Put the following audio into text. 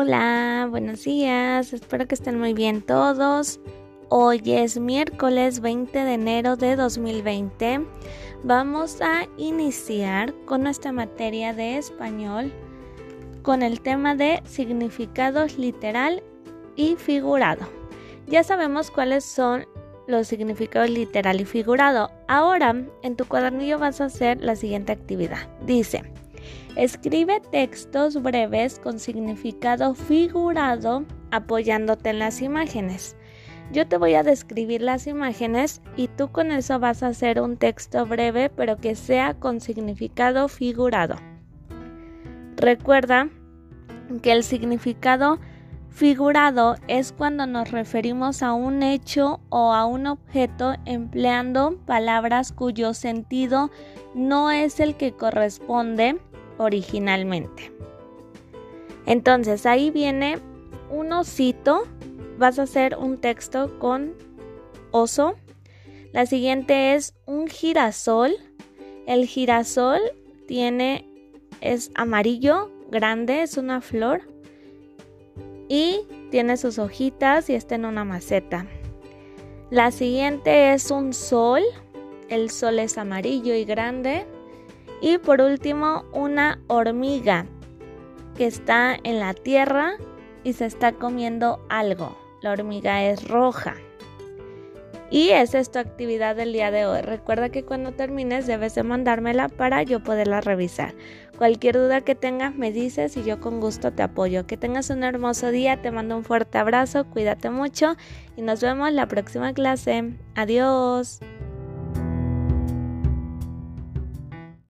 Hola, buenos días, espero que estén muy bien todos. Hoy es miércoles 20 de enero de 2020. Vamos a iniciar con nuestra materia de español con el tema de significados literal y figurado. Ya sabemos cuáles son los significados literal y figurado. Ahora, en tu cuadernillo vas a hacer la siguiente actividad. Dice, Escribe textos breves con significado figurado apoyándote en las imágenes. Yo te voy a describir las imágenes y tú con eso vas a hacer un texto breve pero que sea con significado figurado. Recuerda que el significado figurado es cuando nos referimos a un hecho o a un objeto empleando palabras cuyo sentido no es el que corresponde originalmente. Entonces ahí viene un osito. Vas a hacer un texto con oso. La siguiente es un girasol. El girasol tiene es amarillo, grande, es una flor y tiene sus hojitas y está en una maceta. La siguiente es un sol. El sol es amarillo y grande. Y por último, una hormiga que está en la tierra y se está comiendo algo. La hormiga es roja. Y esa es tu actividad del día de hoy. Recuerda que cuando termines debes de mandármela para yo poderla revisar. Cualquier duda que tengas me dices y yo con gusto te apoyo. Que tengas un hermoso día, te mando un fuerte abrazo, cuídate mucho y nos vemos la próxima clase. Adiós.